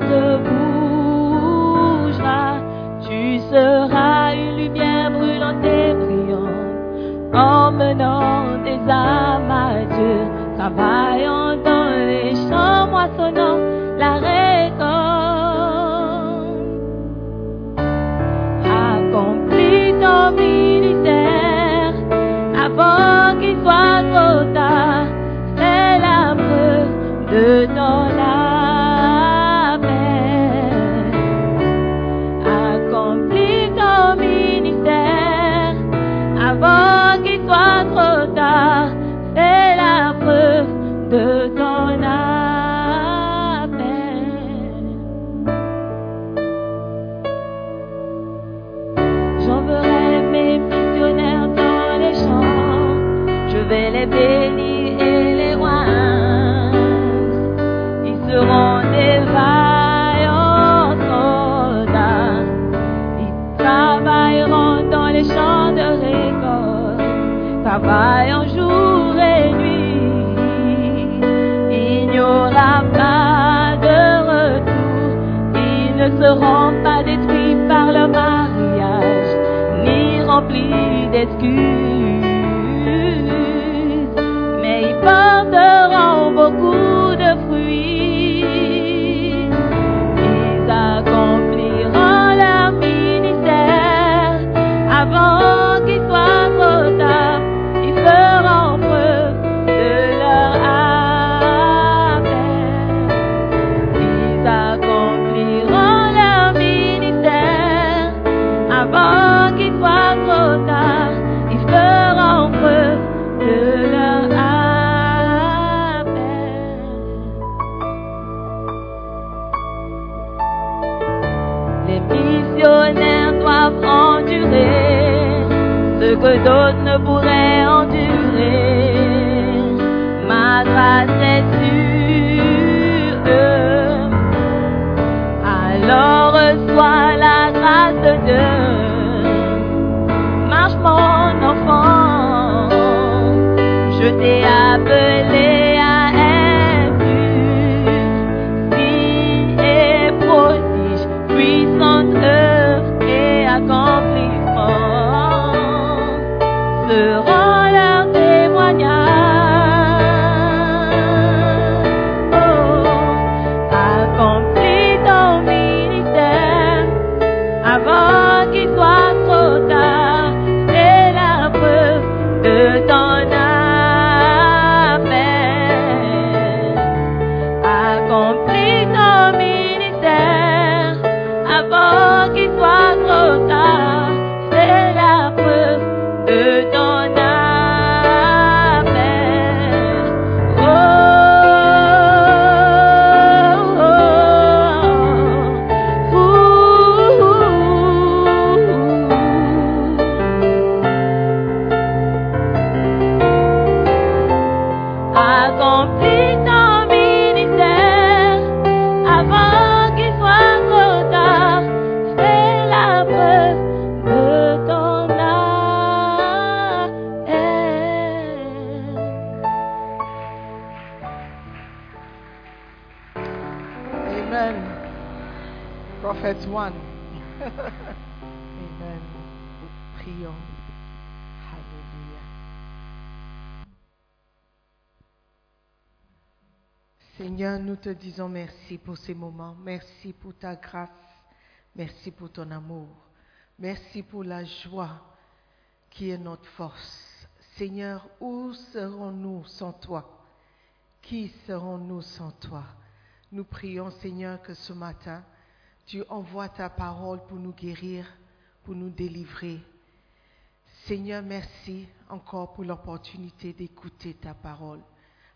Rien ce que d'autres ne pourraient endurer. Ma grâce est sur eux. Alors reçois la grâce de Dieu. Marche mon enfant, je t'ai appelé Seigneur, nous te disons merci pour ces moments. Merci pour ta grâce. Merci pour ton amour. Merci pour la joie qui est notre force. Seigneur, où serons-nous sans toi? Qui serons-nous sans toi? Nous prions, Seigneur, que ce matin, tu envoies ta parole pour nous guérir, pour nous délivrer. Seigneur, merci encore pour l'opportunité d'écouter ta parole.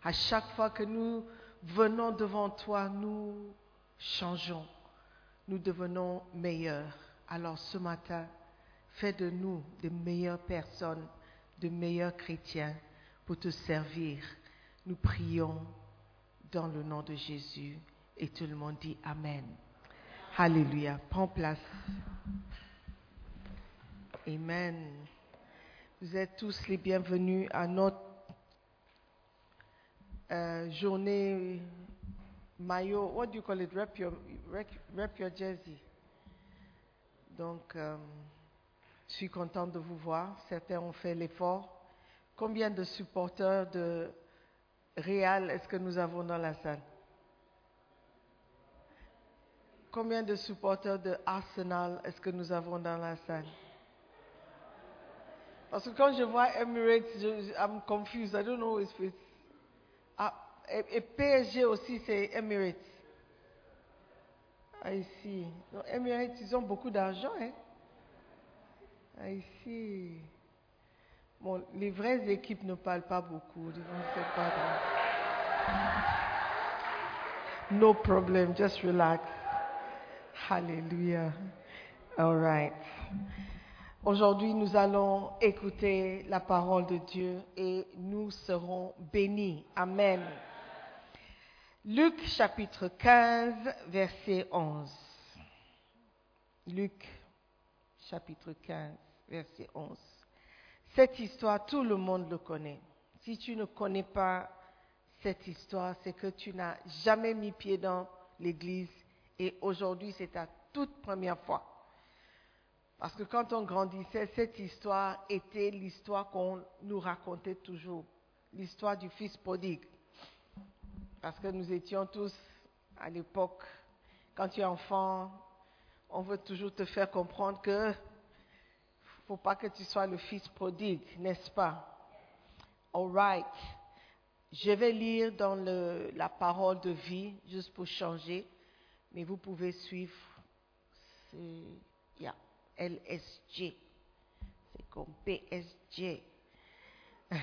À chaque fois que nous venons devant toi, nous changeons, nous devenons meilleurs. Alors ce matin, fais de nous de meilleures personnes, de meilleurs chrétiens pour te servir. Nous prions dans le nom de Jésus et tout le monde dit Amen. Alléluia. Prends place. Amen. Vous êtes tous les bienvenus à notre euh, journée maillot. What do you call it? Rep your, rep, rep your jersey. Donc, euh, je suis contente de vous voir. Certains ont fait l'effort. Combien de supporters de Real est-ce que nous avons dans la salle? Combien de supporters de Arsenal est-ce que nous avons dans la salle? Parce que quand je vois Emirates, je, I'm confused. I don't know if it's... Et, PSG aussi, c'est Emirates. Ah, ici. Donc, Emirates, ils ont beaucoup d'argent, hein ah, ici. Bon, les vraies équipes ne parlent pas beaucoup. Pas No problem, just relax. Hallelujah. All right. Aujourd'hui, nous allons écouter la parole de Dieu et nous serons bénis. Amen. Luc chapitre 15, verset 11. Luc chapitre 15, verset 11. Cette histoire, tout le monde le connaît. Si tu ne connais pas cette histoire, c'est que tu n'as jamais mis pied dans l'église et aujourd'hui c'est ta toute première fois. Parce que quand on grandissait, cette histoire était l'histoire qu'on nous racontait toujours, l'histoire du fils prodigue. Parce que nous étions tous à l'époque, quand tu es enfant, on veut toujours te faire comprendre que faut pas que tu sois le fils prodigue, n'est-ce pas? All right. Je vais lire dans le, la parole de vie, juste pour changer, mais vous pouvez suivre. C'est yeah, LSG. C'est comme PSG.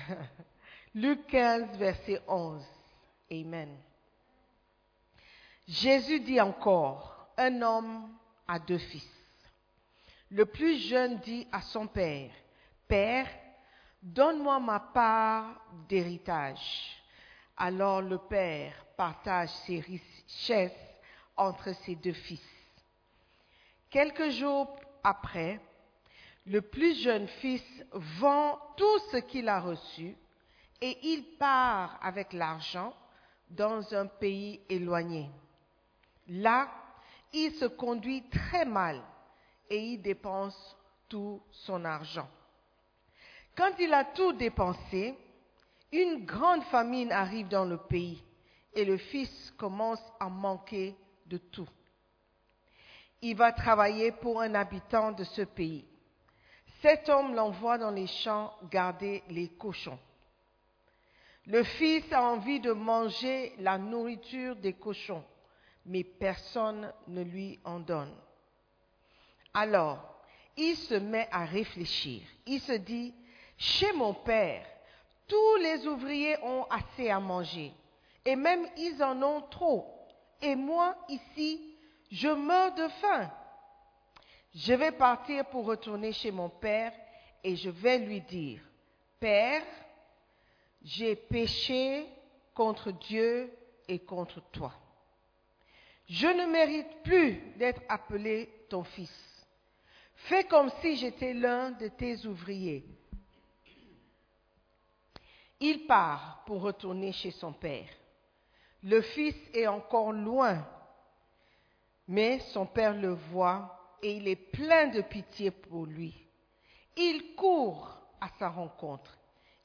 Luc 15, verset 11. Amen. Jésus dit encore, un homme a deux fils. Le plus jeune dit à son père, Père, donne-moi ma part d'héritage. Alors le père partage ses richesses entre ses deux fils. Quelques jours après, le plus jeune fils vend tout ce qu'il a reçu et il part avec l'argent dans un pays éloigné. Là, il se conduit très mal et il dépense tout son argent. Quand il a tout dépensé, une grande famine arrive dans le pays et le fils commence à manquer de tout. Il va travailler pour un habitant de ce pays. Cet homme l'envoie dans les champs garder les cochons. Le fils a envie de manger la nourriture des cochons, mais personne ne lui en donne. Alors, il se met à réfléchir. Il se dit, chez mon père, tous les ouvriers ont assez à manger, et même ils en ont trop. Et moi, ici, je meurs de faim. Je vais partir pour retourner chez mon père et je vais lui dire, Père, j'ai péché contre Dieu et contre toi. Je ne mérite plus d'être appelé ton fils. Fais comme si j'étais l'un de tes ouvriers. Il part pour retourner chez son père. Le fils est encore loin. Mais son père le voit et il est plein de pitié pour lui. Il court à sa rencontre.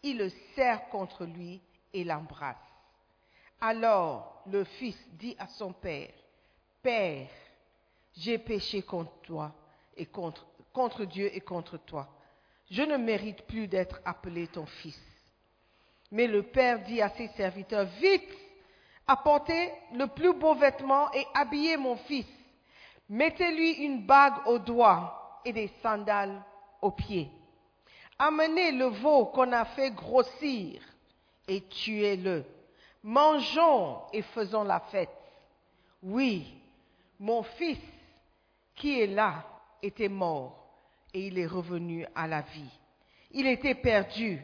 Il le serre contre lui et l'embrasse. Alors le fils dit à son père, Père, j'ai péché contre toi et contre, contre Dieu et contre toi. Je ne mérite plus d'être appelé ton fils. Mais le père dit à ses serviteurs, Vite, apportez le plus beau vêtement et habillez mon fils. Mettez-lui une bague au doigt et des sandales aux pieds. Amenez le veau qu'on a fait grossir et tuez-le. Mangeons et faisons la fête. Oui, mon fils qui est là était mort et il est revenu à la vie. Il était perdu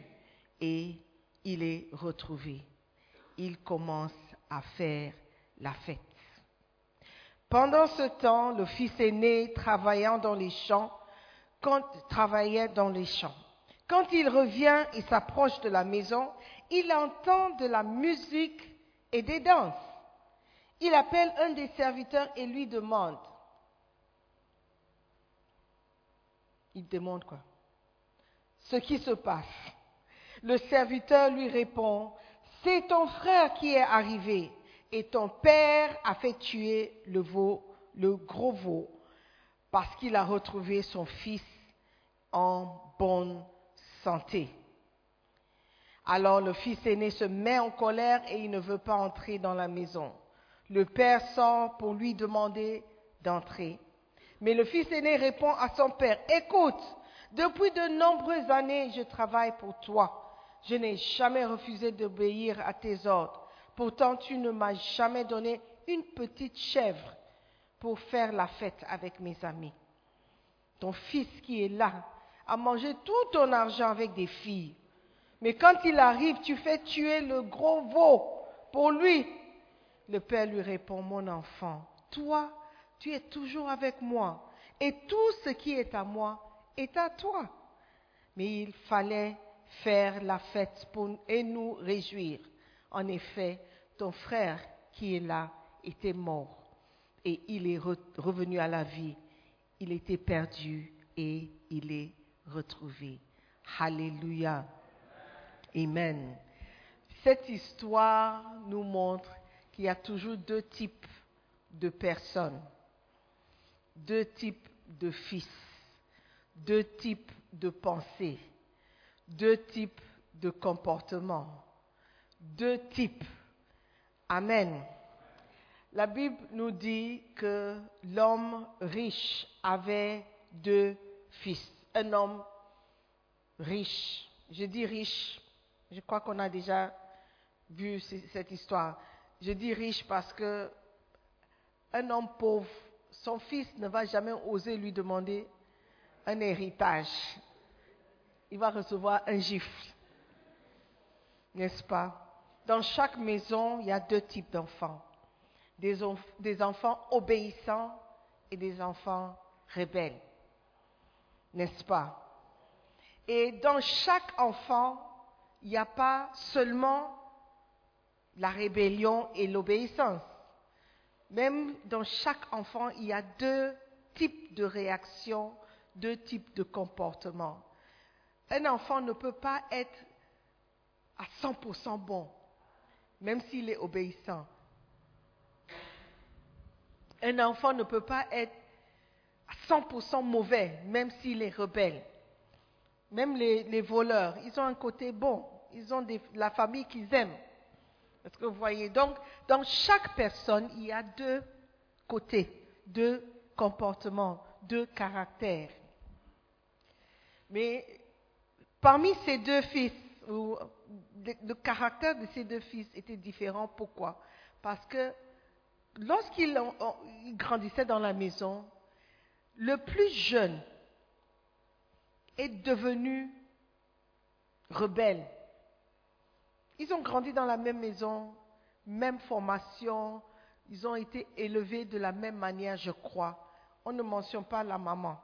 et il est retrouvé. Il commence à faire la fête. Pendant ce temps, le fils aîné travaillant dans les champs, travaillait dans les champs. Quand il revient et s'approche de la maison, il entend de la musique et des danses. Il appelle un des serviteurs et lui demande. Il demande quoi? Ce qui se passe. Le serviteur lui répond, c'est ton frère qui est arrivé et ton père a fait tuer le veau, le gros veau, parce qu'il a retrouvé son fils en bonne Alors le fils aîné se met en colère et il ne veut pas entrer dans la maison. Le père sort pour lui demander d'entrer. Mais le fils aîné répond à son père, écoute, depuis de nombreuses années, je travaille pour toi. Je n'ai jamais refusé d'obéir à tes ordres. Pourtant, tu ne m'as jamais donné une petite chèvre pour faire la fête avec mes amis. Ton fils qui est là a mangé tout ton argent avec des filles. Mais quand il arrive, tu fais tuer le gros veau pour lui. Le père lui répond, mon enfant, toi, tu es toujours avec moi, et tout ce qui est à moi est à toi. Mais il fallait faire la fête pour, et nous réjouir. En effet, ton frère qui est là était mort et il est revenu à la vie. Il était perdu et il est retrouvé. Alléluia. Amen. Cette histoire nous montre qu'il y a toujours deux types de personnes, deux types de fils, deux types de pensées, deux types de comportements, deux types. Amen. La Bible nous dit que l'homme riche avait deux fils. Un homme riche. Je dis riche je crois qu'on a déjà vu cette histoire. Je dis riche parce que un homme pauvre, son fils ne va jamais oser lui demander un héritage. Il va recevoir un gifle. N'est-ce pas? Dans chaque maison, il y a deux types d'enfants. Des enfants obéissants et des enfants rebelles. N'est-ce pas? Et dans chaque enfant, il n'y a pas seulement la rébellion et l'obéissance. Même dans chaque enfant, il y a deux types de réactions, deux types de comportements. Un enfant ne peut pas être à 100% bon, même s'il est obéissant. Un enfant ne peut pas être 100% mauvais, même s'il est rebelle. Même les, voleurs, ils ont un côté bon. Ils ont la famille qu'ils aiment. Est-ce que vous voyez? Donc, dans chaque personne, il y a deux côtés, deux comportements, deux caractères. Mais parmi ces deux fils, le caractère de ces deux fils était différent. Pourquoi? Parce que lorsqu'ils grandissaient dans la maison, le plus jeune est devenu rebelle. Ils ont grandi dans la même maison, même formation, ils ont été élevés de la même manière, je crois. On ne mentionne pas la maman,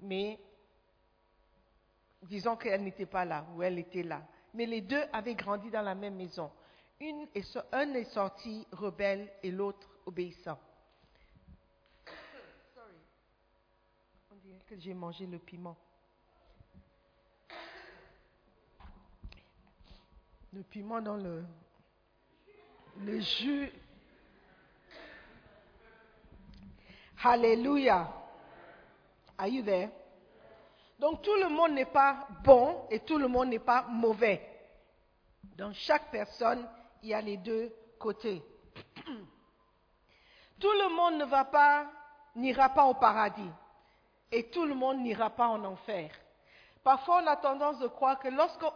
mais disons qu'elle n'était pas là ou elle était là. Mais les deux avaient grandi dans la même maison. Une est, un est sorti rebelle et l'autre obéissant. Que j'ai mangé le piment. Le piment dans le, le jus. Alléluia. Are you there? Donc tout le monde n'est pas bon et tout le monde n'est pas mauvais. Dans chaque personne, il y a les deux côtés. Tout le monde ne va pas, n'ira pas au paradis. Et tout le monde n'ira pas en enfer. Parfois, on a tendance de croire que lorsqu'on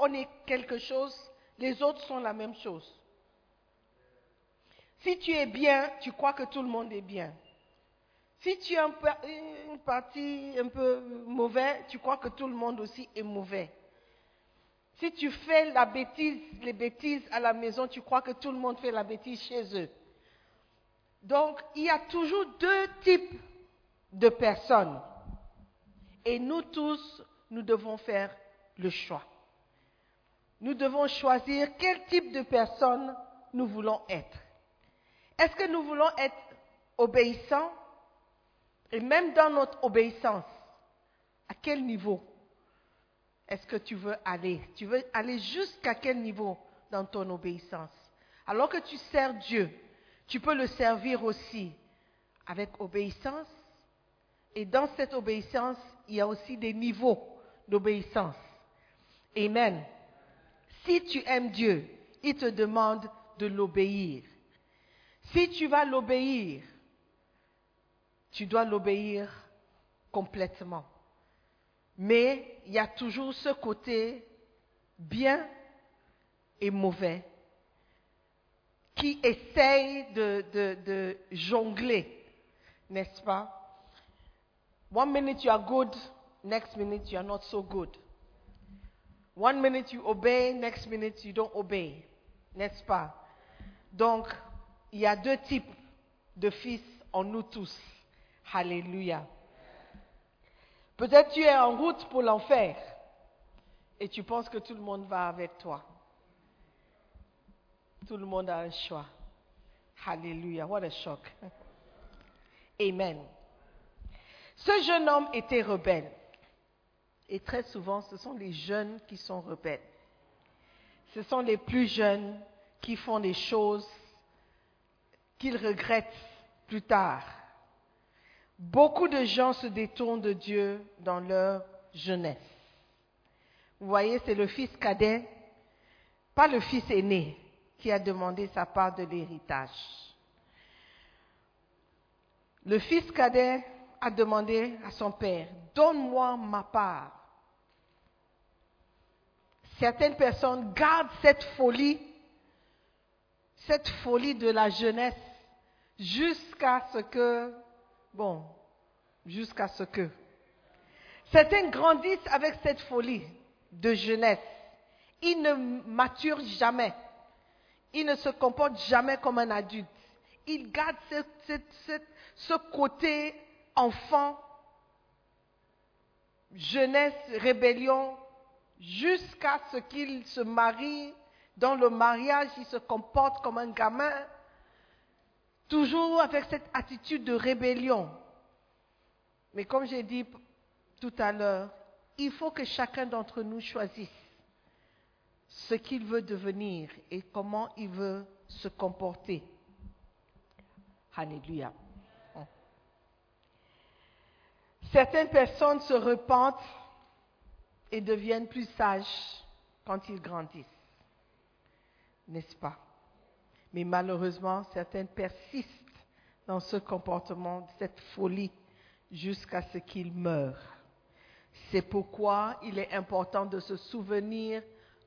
on est quelque chose, les autres sont la même chose. Si tu es bien, tu crois que tout le monde est bien. Si tu es une partie un peu mauvais, tu crois que tout le monde aussi est mauvais. Si tu fais la bêtise, les bêtises à la maison, tu crois que tout le monde fait la bêtise chez eux. Donc, il y a toujours deux types de personnes. Et nous tous, nous devons faire le choix. Nous devons choisir quel type de personne nous voulons être. Est-ce que nous voulons être obéissants? Et même dans notre obéissance, à quel niveau est-ce que tu veux aller? Tu veux aller jusqu'à quel niveau dans ton obéissance? Alors que tu sers Dieu, tu peux le servir aussi avec obéissance. Et dans cette obéissance, il y a aussi des niveaux d'obéissance. Amen. Si tu aimes Dieu, il te demande de l'obéir. Si tu vas l'obéir, tu dois l'obéir complètement. Mais il y a toujours ce côté bien et mauvais qui essaye de, jongler, n'est-ce pas? One minute you are good, next minute you are not so good. One minute you obey, next minute you don't obey, n'est-ce pas? Donc, il y a deux types de fils en nous tous. Alléluia. Peut-être tu es en route pour l'enfer et tu penses que tout le monde va avec toi. Tout le monde a un choix. Alléluia. What a shock. Amen. Ce jeune homme était rebelle. Et très souvent, ce sont les jeunes qui sont rebelles. Ce sont les plus jeunes qui font des choses qu'ils regrettent plus tard. Beaucoup de gens se détournent de Dieu dans leur jeunesse. Vous voyez, c'est le fils cadet, pas le fils aîné, qui a demandé sa part de l'héritage. Le fils cadet a demandé à son père, donne-moi ma part. Certaines personnes gardent cette folie, cette folie de la jeunesse, jusqu'à ce que, bon, jusqu'à ce que. Certains grandissent avec cette folie de jeunesse. Ils ne maturent jamais. Ils ne se comportent jamais comme un adulte. Ils gardent ce, ce- côté enfant, jeunesse, rébellion, jusqu'à ce qu'ils se marient. Dans le mariage, ils se comportent comme un gamin, toujours avec cette attitude de rébellion. Mais comme j'ai dit tout à l'heure, il faut que chacun d'entre nous choisisse ce qu'il veut devenir et comment il veut se comporter. Alléluia. Certaines personnes se repentent et deviennent plus sages quand ils grandissent. N'est-ce pas? Mais malheureusement, certaines persistent dans ce comportement, cette folie, jusqu'à ce qu'ils meurent. C'est pourquoi il est important de se souvenir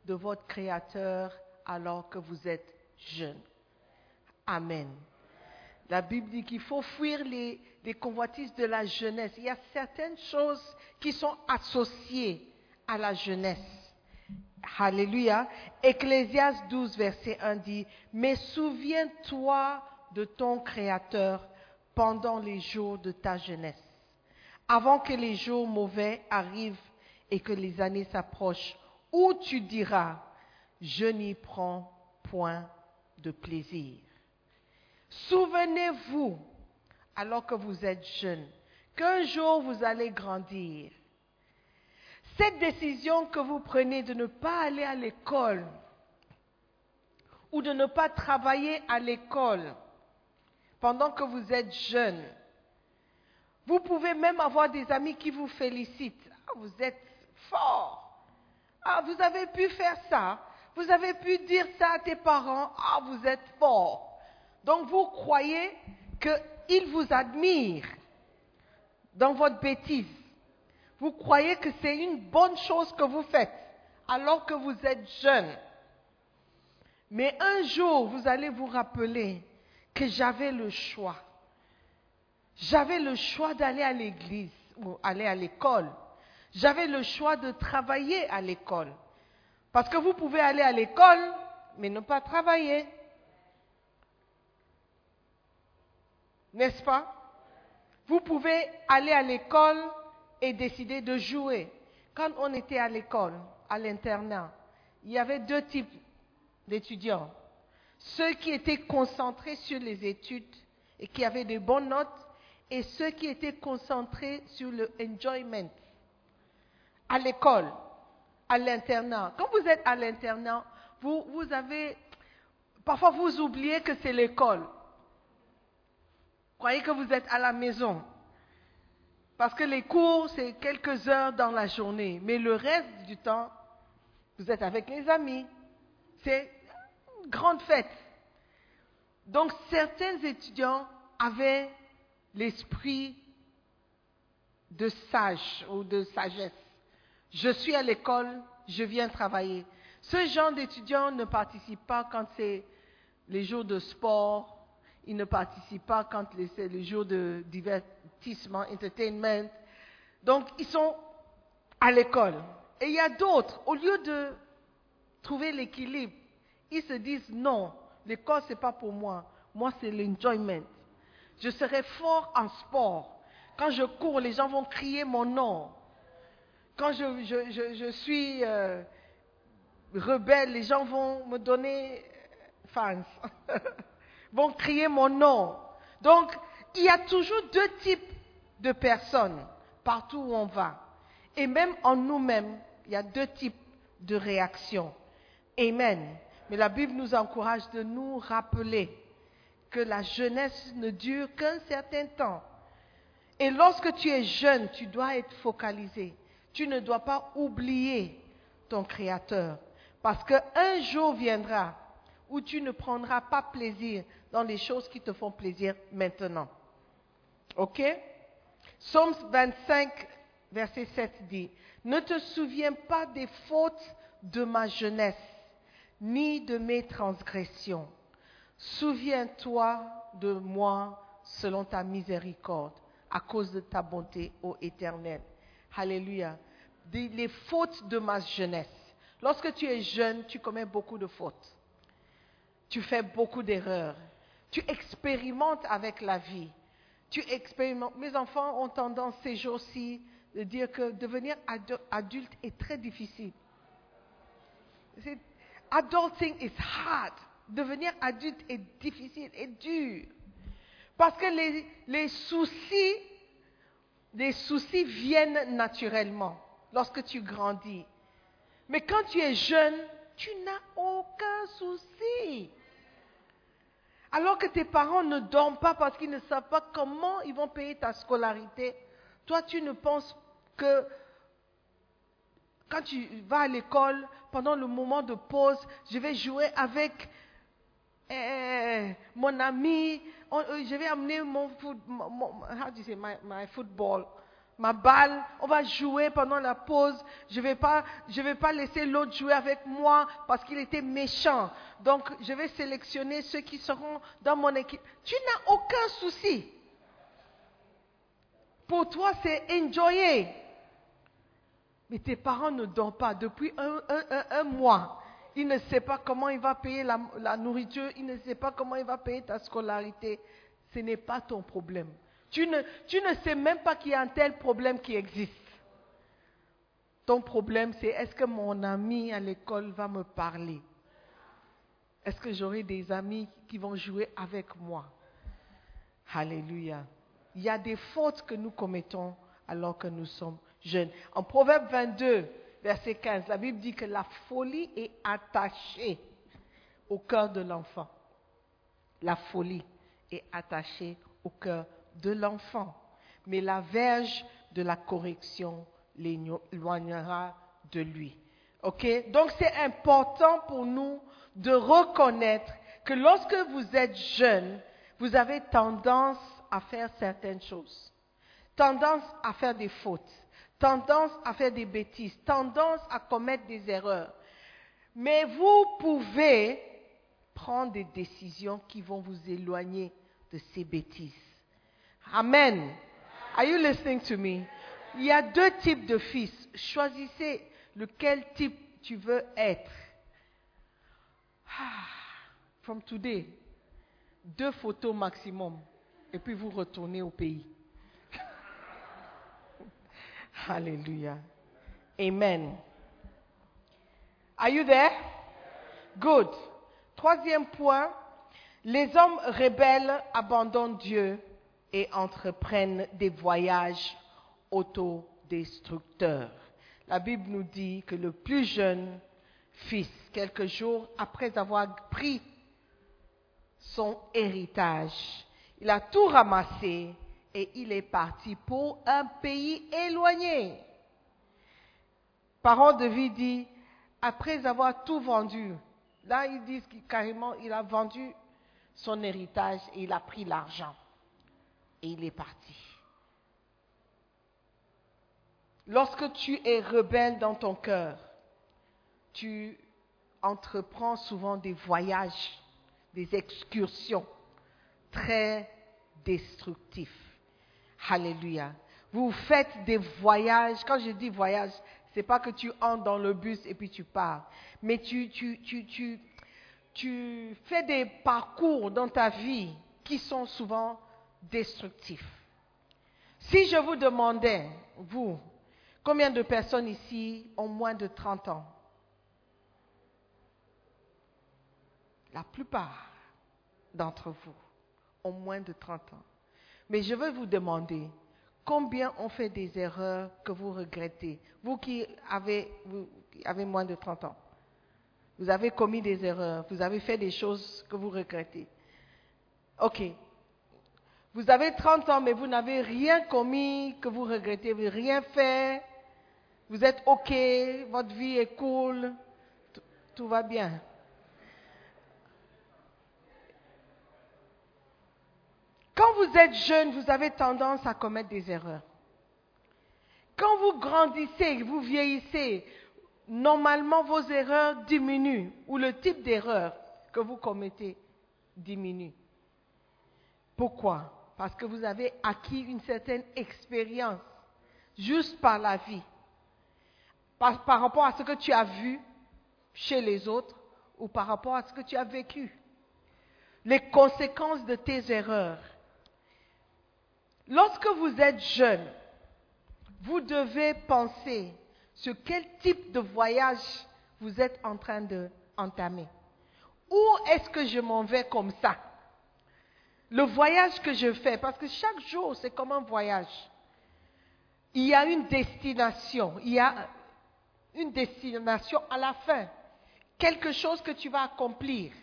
de votre Créateur alors que vous êtes jeune. Amen. La Bible dit qu'il faut fuir les, les convoitises de la jeunesse. Il y a certaines choses qui sont associées à la jeunesse. Alléluia. Ecclésias 12, verset 1 dit, Mais souviens-toi de ton Créateur pendant les jours de ta jeunesse, avant que les jours mauvais arrivent et que les années s'approchent, où tu diras, je n'y prends point de plaisir. Souvenez-vous, alors que vous êtes jeune, qu'un jour vous allez grandir. Cette décision que vous prenez de ne pas aller à l'école ou de ne pas travailler à l'école pendant que vous êtes jeune, vous pouvez même avoir des amis qui vous félicitent. Ah, vous êtes fort. Ah, vous avez pu faire ça. Vous avez pu dire ça à tes parents. Ah, vous êtes fort. Donc vous croyez qu'ils vous admirent dans votre bêtise. Vous croyez que c'est une bonne chose que vous faites alors que vous êtes jeune. Mais un jour, vous allez vous rappeler que j'avais le choix. J'avais le choix d'aller à l'église ou aller à l'école. J'avais le choix de travailler à l'école. Parce que vous pouvez aller à l'école, mais ne pas travailler. N'est-ce pas? Vous pouvez aller à l'école et décider de jouer. Quand on était à l'école, à l'internat, il y avait deux types d'étudiants. Ceux qui étaient concentrés sur les études et qui avaient de bonnes notes, et ceux qui étaient concentrés sur le enjoyment à l'école, à l'internat. Quand vous êtes à l'internat, vous, vous avez, parfois vous oubliez que c'est l'école. Croyez que vous êtes à la maison. Parce que les cours, c'est quelques heures dans la journée. Mais le reste du temps, vous êtes avec les amis. C'est une grande fête. Donc certains étudiants avaient l'esprit de sage ou de sagesse. Je suis à l'école, je viens travailler. Ce genre d'étudiants ne participent pas quand c'est les jours de sport, ils ne participent pas quand c'est les jours de divertissement, entertainment. Donc, ils sont à l'école. Et il y a d'autres, au lieu de trouver l'équilibre, ils se disent non, l'école, ce n'est pas pour moi. Moi, c'est l'enjoyment. Je serai fort en sport. Quand je cours, les gens vont crier mon nom. Quand je, suis euh, rebelle, les gens vont me donner fans, vont crier mon nom. Donc, il y a toujours deux types de personnes partout où on va. Et même en nous-mêmes, il y a deux types de réactions. Amen. Mais la Bible nous encourage de nous rappeler que la jeunesse ne dure qu'un certain temps. Et lorsque tu es jeune, tu dois être focalisé. Tu ne dois pas oublier ton Créateur. Parce qu'un jour viendra où tu ne prendras pas plaisir dans les choses qui te font plaisir maintenant. OK? Psaume 25, verset 7 dit, Ne te souviens pas des fautes de ma jeunesse, ni de mes transgressions. Souviens-toi de moi selon ta miséricorde, à cause de ta bonté, ô Éternel. Alléluia. les fautes de ma jeunesse. Lorsque tu es jeune, tu commets beaucoup de fautes. Tu fais beaucoup d'erreurs. Tu expérimentes avec la vie. Tu expérimentes. Mes enfants ont tendance ces jours-ci de dire que devenir adulte est très difficile. Adulting is hard devenir adulte est difficile et dur. Parce que les soucis, les soucis viennent naturellement lorsque tu grandis. Mais quand tu es jeune, tu n'as aucun souci. Alors que tes parents ne dorment pas parce qu'ils ne savent pas comment ils vont payer ta scolarité, toi tu ne penses que quand tu vas à l'école, pendant le moment de pause, je vais jouer avec eh, mon ami, euh, je vais amener mon, football, ma balle, on va jouer pendant la pause. Je ne vais, pas, vais pas laisser l'autre jouer avec moi parce qu'il était méchant. Donc, je vais sélectionner ceux qui seront dans mon équipe. Tu n'as aucun souci. Pour toi, c'est enjoyer. Mais tes parents ne dorment pas depuis un mois. Il ne sait pas comment il va payer la, nourriture, il ne sait pas comment il va payer ta scolarité. Ce n'est pas ton problème. Tu ne, sais même pas qu'il y a un tel problème qui existe. Ton problème, c'est est-ce que mon ami à l'école va me parler? Est-ce que j'aurai des amis qui vont jouer avec moi? Alléluia. Il y a des fautes que nous commettons alors que nous sommes jeunes. En Proverbe 22, verset 15, la Bible dit que la folie est attachée au cœur de l'enfant. La folie est attachée au cœur de l'enfant. Mais la verge de la correction l'éloignera de lui. OK? Donc c'est important pour nous de reconnaître que lorsque vous êtes jeune, vous avez tendance à faire certaines choses, tendance à faire des fautes, tendance à faire des bêtises, tendance à commettre des erreurs. Mais vous pouvez prendre des décisions qui vont vous éloigner de ces bêtises. Amen. Are you listening to me? Il y a deux types de fils. Choisissez lequel type tu veux être. Ah, from today, deux photos maximum, et puis vous retournez au pays. Alléluia. Amen. Are you there? Good. Troisième point, les hommes rebelles abandonnent Dieu et entreprennent des voyages autodestructeurs. La Bible nous dit que le plus jeune fils, quelques jours après avoir pris son héritage, il a tout ramassé et il est parti pour un pays éloigné. Parents de vie dit, après avoir tout vendu, là ils disent carrément il a vendu son héritage et il a pris l'argent et il est parti. Lorsque tu es rebelle dans ton cœur, tu entreprends souvent des voyages, des excursions très destructifs. Alléluia. Vous faites des voyages. Quand je dis voyage, c'est pas que tu entres dans le bus et puis tu pars. Mais tu, fais des parcours dans ta vie qui sont souvent destructifs. Si je vous demandais, vous, combien de personnes ici ont moins de 30 ans? La plupart d'entre vous ont moins de 30 ans. Mais je veux vous demander, combien ont fait des erreurs que vous regrettez? Vous qui avez, vous qui avez moins de 30 ans. Vous avez commis des erreurs, vous avez fait des choses que vous regrettez. Ok. Vous avez 30 ans, mais vous n'avez rien commis que vous regrettez, vous rien fait. Vous êtes ok, votre vie est cool, tout, tout va bien. Quand vous êtes jeune, vous avez tendance à commettre des erreurs. Quand vous grandissez, vous vieillissez, normalement vos erreurs diminuent ou le type d'erreur que vous commettez diminue. Pourquoi? Parce que vous avez acquis une certaine expérience juste par la vie, par, rapport à ce que tu as vu chez les autres ou par rapport à ce que tu as vécu. Les conséquences de tes erreurs. Lorsque vous êtes jeune, vous devez penser sur quel type de voyage vous êtes en train d'entamer. Où est-ce que je m'en vais comme ça? Le voyage que je fais, parce que chaque jour c'est comme un voyage. Il y a une destination, il y a une destination à la fin, quelque chose que tu vas accomplir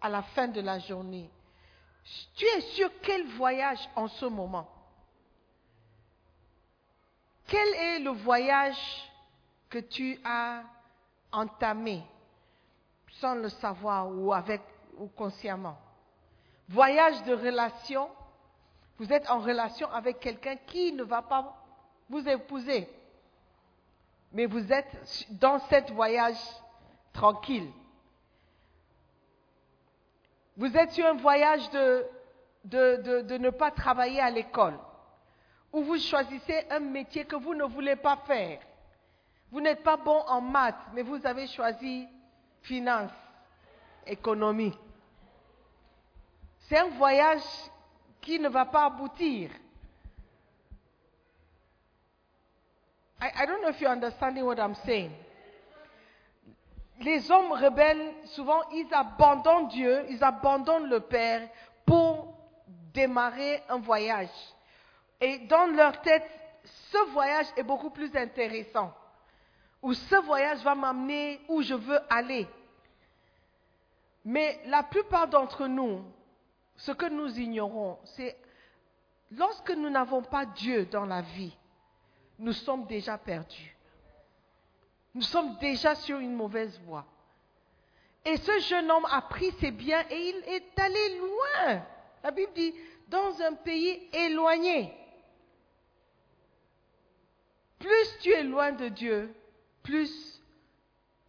à la fin de la journée. Tu es sur quel voyage en ce moment? Quel est le voyage que tu as entamé? Sans le savoir ou avec ou consciemment Voyage de relation. Vous êtes en relation avec quelqu'un qui ne va pas vous épouser. Mais vous êtes dans cet voyage tranquille. Vous êtes sur un voyage de, de, de, de ne pas travailler à l'école, où vous choisissez un métier que vous ne voulez pas faire. Vous n'êtes pas bon en maths, mais vous avez choisi finance, économie. C'est un voyage qui ne va pas aboutir. I, I don't know if you're understanding what I'm saying les hommes rebelles, souvent, ils abandonnent Dieu, ils abandonnent le Père pour démarrer un voyage. Et dans leur tête, ce voyage est beaucoup plus intéressant. Ou ce voyage va m'amener où je veux aller. Mais la plupart d'entre nous, ce que nous ignorons, c'est lorsque nous n'avons pas Dieu dans la vie, nous sommes déjà perdus. Nous sommes déjà sur une mauvaise voie. Et ce jeune homme a pris ses biens et il est allé loin. La Bible dit, dans un pays éloigné. Plus tu es loin de Dieu, plus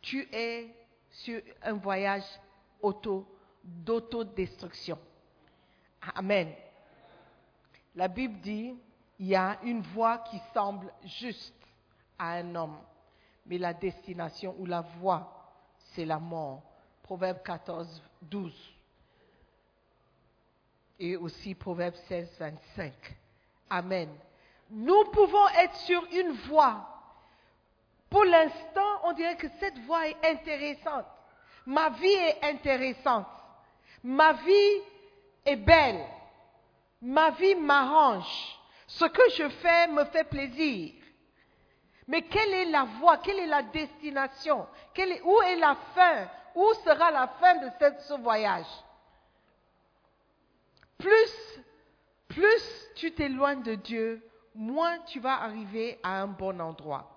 tu es sur un voyage auto, d'autodestruction. Amen. La Bible dit, il y a une voie qui semble juste à un homme, mais la destination ou la voie, c'est la mort. Proverbe 14, 12. Et aussi Proverbe 16, 25. Amen. Nous pouvons être sur une voie. Pour l'instant, on dirait que cette voie est intéressante. Ma vie est intéressante. Ma vie est belle. Ma vie m'arrange. Ce que je fais me fait plaisir. Mais quelle est la voie? Quelle est la destination? Où est la fin? Où sera la fin de ce voyage? Plus, plus tu t'éloignes de Dieu, moins tu vas arriver à un bon endroit.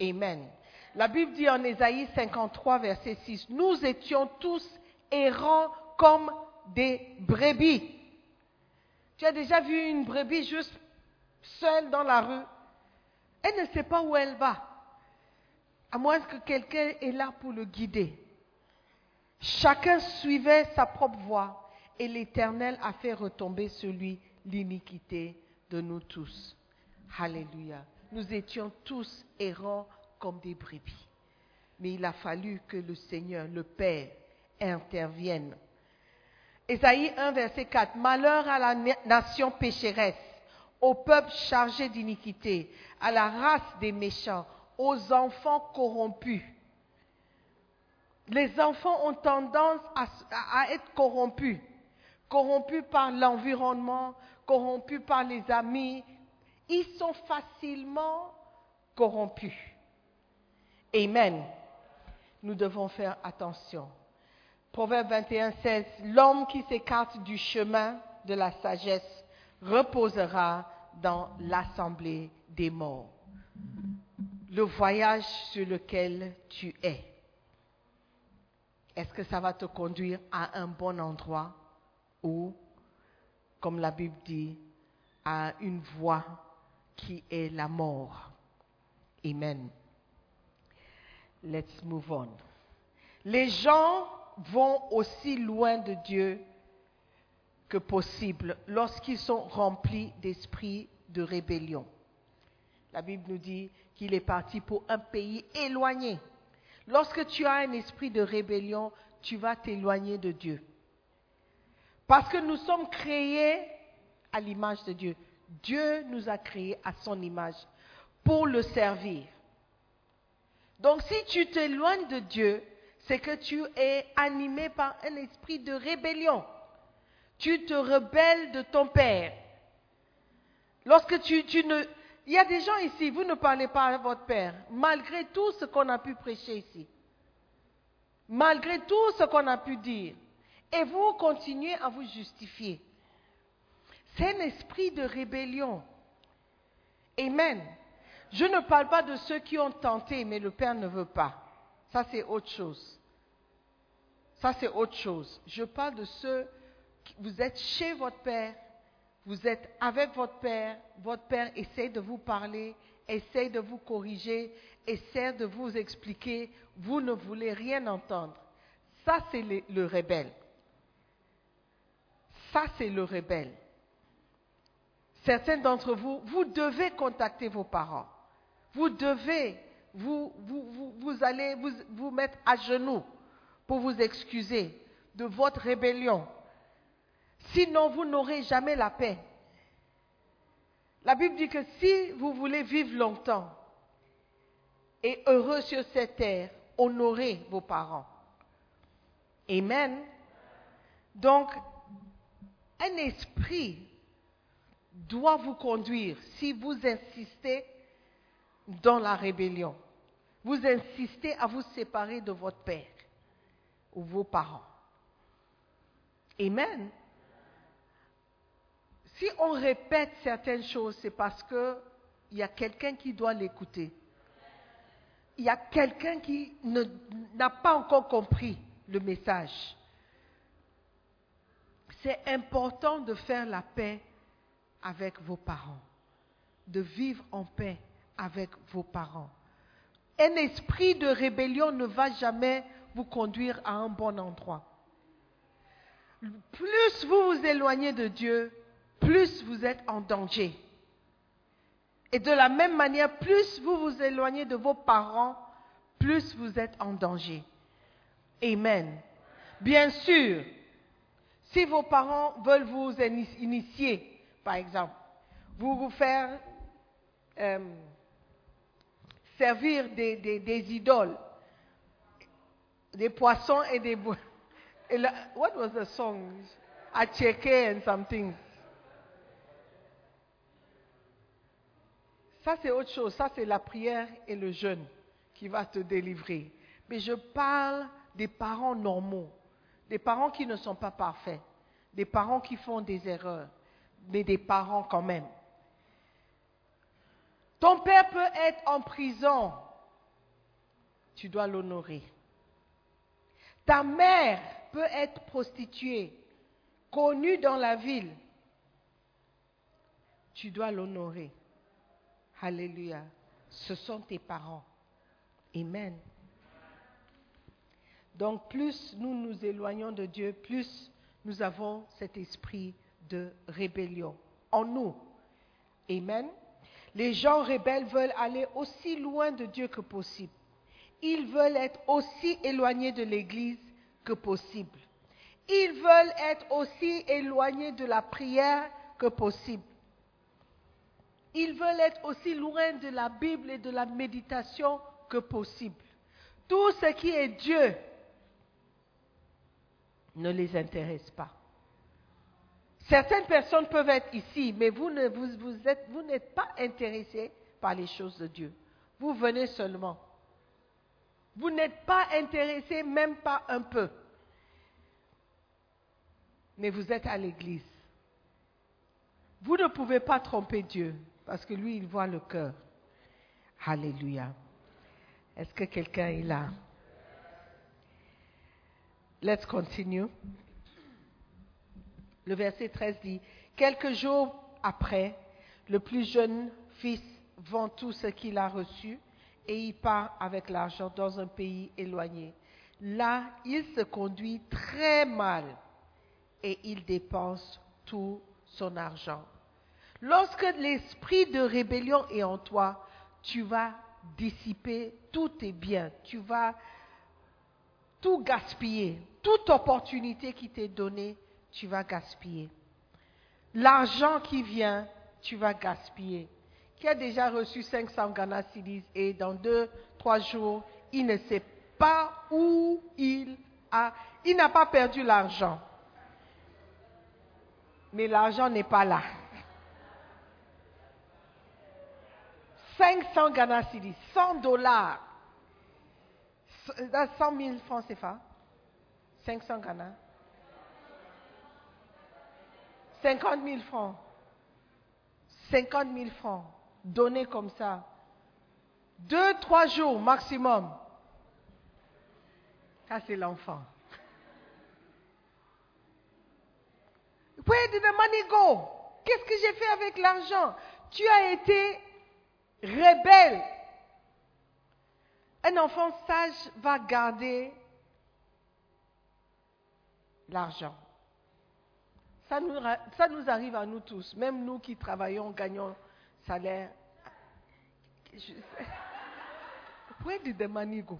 Amen. La Bible dit en Ésaïe 53, verset 6, Nous étions tous errants comme des brebis. Tu as déjà vu une brebis juste seule dans la rue? Elle ne sait pas où elle va, à moins que quelqu'un est là pour le guider. Chacun suivait sa propre voie et l'Éternel a fait retomber sur lui l'iniquité de nous tous. Alléluia. Nous étions tous errants comme des brebis. Mais il a fallu que le Seigneur, le Père, intervienne. Ésaïe 1, verset 4. Malheur à la nation pécheresse, au peuple chargé d'iniquité, à la race des méchants, aux enfants corrompus. Les enfants ont tendance à être corrompus, corrompus par l'environnement, corrompus par les amis. Ils sont facilement corrompus. Amen. Nous devons faire attention. Proverbe 21, 16. L'homme qui s'écarte du chemin de la sagesse reposera dans l'assemblée des morts. Le voyage sur lequel tu es, est-ce que ça va te conduire à un bon endroit ou, comme la Bible dit, à une voie qui est la mort? Amen. Let's move on. Les gens vont aussi loin de Dieu que possible lorsqu'ils sont remplis d'esprit de rébellion. La Bible nous dit qu'il est parti pour un pays éloigné. Lorsque tu as un esprit de rébellion, tu vas t'éloigner de Dieu. Parce que nous sommes créés à l'image de Dieu. Dieu nous a créés à son image pour le servir. Donc si tu t'éloignes de Dieu, c'est que tu es animé par un esprit de rébellion. Tu te rebelles de ton Père. Lorsque tu, ne... Il y a des gens ici, vous ne parlez pas à votre Père, malgré tout ce qu'on a pu prêcher ici. Malgré tout ce qu'on a pu dire. Et vous continuez à vous justifier. C'est un esprit de rébellion. Amen. Je ne parle pas de ceux qui ont tenté, mais le Père ne veut pas. Ça, c'est autre chose. Ça, c'est autre chose. Je parle de ceux qui, vous êtes chez votre Père, vous êtes avec votre Père, votre Père essaie de vous parler, essaie de vous corriger, essaie de vous expliquer, vous ne voulez rien entendre. Ça, c'est le, le rebelle. Ça, c'est le rebelle. Certains d'entre vous, vous devez contacter vos parents. Vous devez, vous, vous, allez vous mettre à genoux pour vous excuser de votre rébellion. Sinon, vous n'aurez jamais la paix. La Bible dit que si vous voulez vivre longtemps et heureux sur cette terre, honorez vos parents. Amen. Donc, un esprit doit vous conduire si vous insistez dans la rébellion. Vous insistez à vous séparer de votre père ou vos parents. Amen. Si on répète certaines choses, c'est parce qu'il y a quelqu'un qui doit l'écouter. Il y a quelqu'un qui n'a pas encore compris le message. C'est important de faire la paix avec vos parents, de vivre en paix avec vos parents. Un esprit de rébellion ne va jamais vous conduire à un bon endroit. Plus vous vous éloignez de Dieu, plus vous êtes en danger. Et de la même manière, plus vous vous éloignez de vos parents, plus vous êtes en danger. Amen. Bien sûr, si vos parents veulent vous ini- initier, par exemple, vous vous faire euh, servir des, idoles, des poissons et des... la- what was the song? Acheke and something. Ça, c'est autre chose. Ça, c'est la prière et le jeûne qui va te délivrer. Mais je parle des parents normaux, des parents qui ne sont pas parfaits, des parents qui font des erreurs, mais des parents quand même. Ton père peut être en prison. Tu dois l'honorer. Ta mère peut être prostituée, connue dans la ville. Tu dois l'honorer. Alléluia. Ce sont tes parents. Amen. Donc plus nous nous éloignons de Dieu, plus nous avons cet esprit de rébellion en nous. Amen. Les gens rebelles veulent aller aussi loin de Dieu que possible. Ils veulent être aussi éloignés de l'Église que possible. Ils veulent être aussi éloignés de la prière que possible. Ils veulent être aussi loin de la Bible et de la méditation que possible. Tout ce qui est Dieu ne les intéresse pas. Certaines personnes peuvent être ici, mais vous n'êtes pas intéressé par les choses de Dieu. Vous venez seulement. Vous n'êtes pas intéressé même pas un peu. Mais vous êtes à l'église. Vous ne pouvez pas tromper Dieu parce que lui, il voit le cœur. Alléluia. Est-ce que quelqu'un est là? Let's continue. Le verset 13 dit, quelques jours après, le plus jeune fils vend tout ce qu'il a reçu et il part avec l'argent dans un pays éloigné. Là, il se conduit très mal et il dépense tout son argent. Lorsque l'esprit de rébellion est en toi, tu vas dissiper tous tes biens, tu vas tout gaspiller, toute opportunité qui t'est donnée, tu vas gaspiller. L'argent qui vient, tu vas gaspiller. Qui a déjà reçu 500 Ghana Cedis et dans deux, trois jours, il ne sait pas où il a. Il n'a pas perdu l'argent. Mais l'argent n'est pas là. 500 Ghana Cedis, 100 dollars. 100 000 francs CFA. 500 Ghana. 50 000 francs. 50 000 francs. Donnés comme ça. Deux, trois jours maximum. Ça, c'est l'enfant. Where did the money go? Qu'est-ce que j'ai fait avec l'argent? Tu as été rebelle. Un enfant sage va garder l'argent. Ça nous, arrive à nous tous, même nous qui travaillons, gagnons salaire. Where did the money go?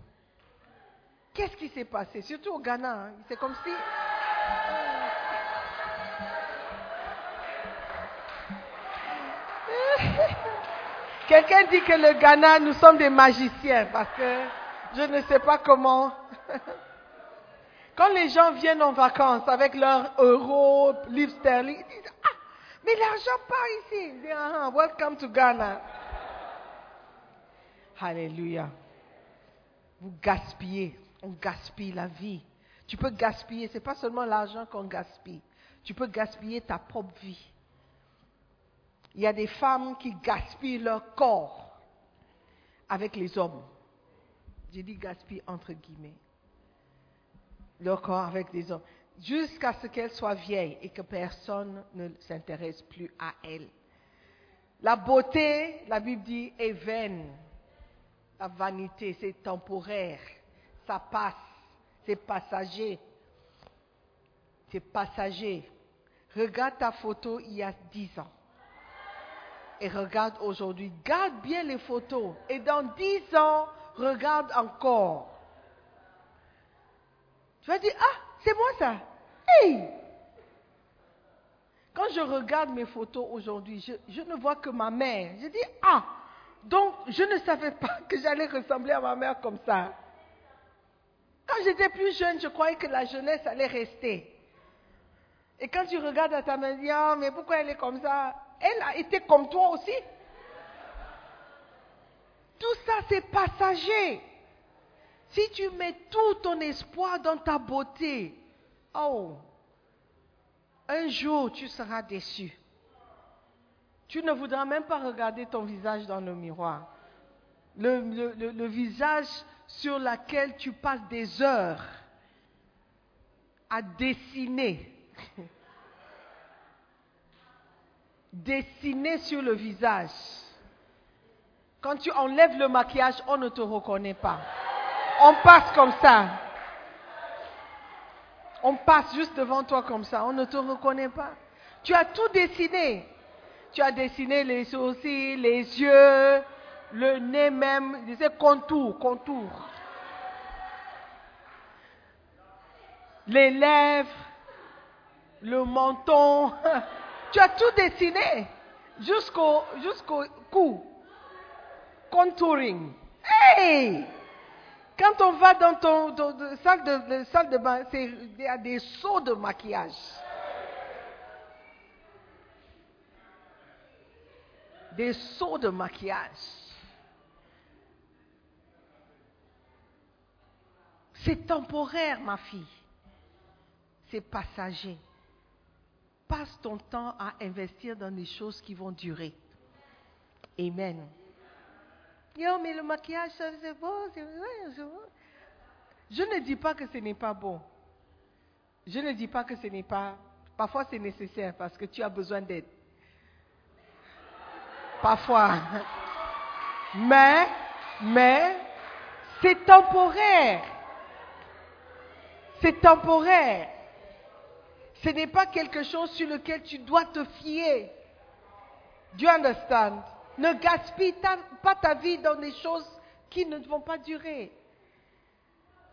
Qu'est-ce qui s'est passé? Surtout au Ghana, hein. c'est comme si... Quelqu'un dit que le Ghana, nous sommes des magiciens parce que je ne sais pas comment. Quand les gens viennent en vacances avec leurs euros, livres sterling, ils disent Ah, mais l'argent part ici. Ils disent, ah, welcome to Ghana. Alléluia. Vous gaspillez. On gaspille la vie. Tu peux gaspiller. Ce n'est pas seulement l'argent qu'on gaspille. Tu peux gaspiller ta propre vie. Il y a des femmes qui gaspillent leur corps avec les hommes. J'ai dit gaspille entre guillemets. Leur corps avec des hommes. Jusqu'à ce qu'elles soient vieilles et que personne ne s'intéresse plus à elles. La beauté, la Bible dit, est vaine. La vanité, c'est temporaire. Ça passe. C'est passager. C'est passager. Regarde ta photo il y a dix ans. Et regarde aujourd'hui. Garde bien les photos. Et dans dix ans, regarde encore. Tu vas dire, ah, c'est moi ça. Hey! Quand je regarde mes photos aujourd'hui, je, je ne vois que ma mère. Je dis, ah, donc je ne savais pas que j'allais ressembler à ma mère comme ça. Quand j'étais plus jeune, je croyais que la jeunesse allait rester. Et quand tu regardes à ta mère, tu dis, ah, mais pourquoi elle est comme ça? Elle a été comme toi aussi. Tout ça, c'est passager. Si tu mets tout ton espoir dans ta beauté, oh, un jour tu seras déçu. Tu ne voudras même pas regarder ton visage dans le miroir. Le, le- visage sur lequel tu passes des heures à dessiner. dessiner sur le visage. Quand tu enlèves le maquillage, on ne te reconnaît pas. On passe comme ça. On passe juste devant toi comme ça. On ne te reconnaît pas. Tu as tout dessiné. Tu as dessiné les sourcils, les yeux, le nez même. Je sais, contour, contour. Les lèvres, le menton. Tu as tout dessiné jusqu'au jusqu'au cou. Contouring. Hey! Quand on va dans ton, salle, de, salle de bain, il y a des seaux de maquillage. Des seaux de maquillage. C'est temporaire, ma fille. C'est passager. Passe ton temps à investir dans des choses qui vont durer. Amen. Yo, mais le maquillage, c'est beau, c'est beau. Je ne dis pas que ce n'est pas bon. Je ne dis pas que ce n'est pas. Parfois, c'est nécessaire parce que tu as besoin d'aide. Parfois. Mais, mais, c'est temporaire. C'est temporaire. Ce n'est pas quelque chose sur lequel tu dois te fier. Do you understand? Ne gaspille pas ta vie dans des choses qui ne vont pas durer.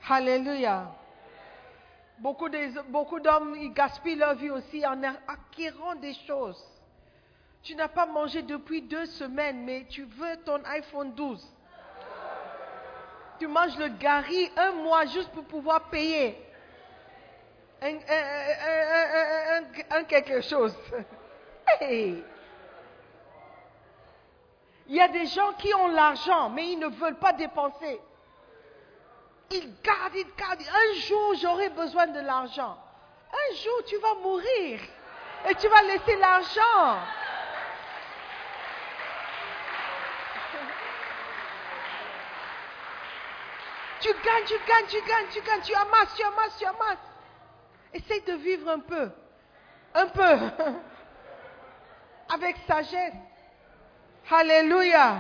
Alléluia. Beaucoup beaucoup d'hommes, ils gaspillent leur vie aussi en acquérant des choses. Tu n'as pas mangé depuis deux semaines, mais tu veux ton iPhone 12. Tu manges le gari un mois juste pour pouvoir payer un- un quelque chose. Hey! Il y a des gens qui ont l'argent, mais ils ne veulent pas dépenser. Ils gardent, ils gardent. Un jour, j'aurai besoin de l'argent. Un jour, tu vas mourir. Et tu vas laisser l'argent. Tu gagnes, tu gagnes, tu gagnes, tu gagnes, tu amasses, tu amasses, tu amasses. Essaye de vivre un peu. Un peu. Avec sagesse. Alléluia.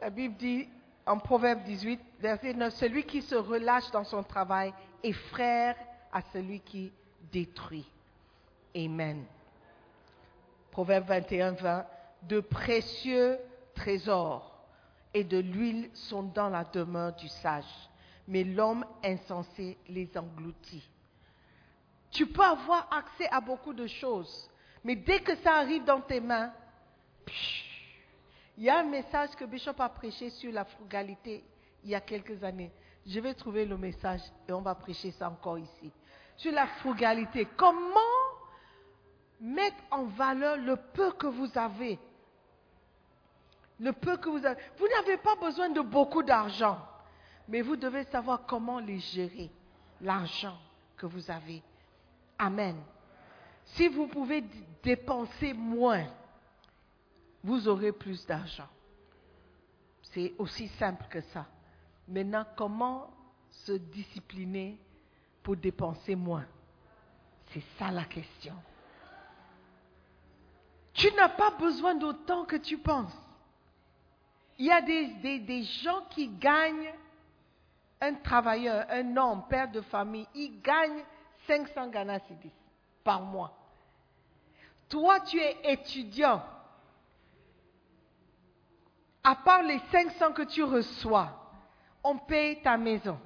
La Bible dit en Proverbe 18, verset 9, celui qui se relâche dans son travail est frère à celui qui détruit. Amen. Proverbe 21, 20, de précieux trésors et de l'huile sont dans la demeure du sage, mais l'homme insensé les engloutit. Tu peux avoir accès à beaucoup de choses, mais dès que ça arrive dans tes mains, il y a un message que Bishop a prêché sur la frugalité il y a quelques années. Je vais trouver le message et on va prêcher ça encore ici. Sur la frugalité. Comment mettre en valeur le peu que vous avez? Le peu que vous avez. Vous n'avez pas besoin de beaucoup d'argent, mais vous devez savoir comment les gérer, l'argent que vous avez. Amen. Si vous pouvez dépenser moins, vous aurez plus d'argent. C'est aussi simple que ça. Maintenant, comment se discipliner pour dépenser moins? C'est ça la question. Tu n'as pas besoin d'autant que tu penses. Il y a des gens qui gagnent, un travailleur, un homme, père de famille, il gagne 500 Ghana cedis par mois. Toi, tu es étudiant. À part les 500 que tu reçois, on paye ta maison.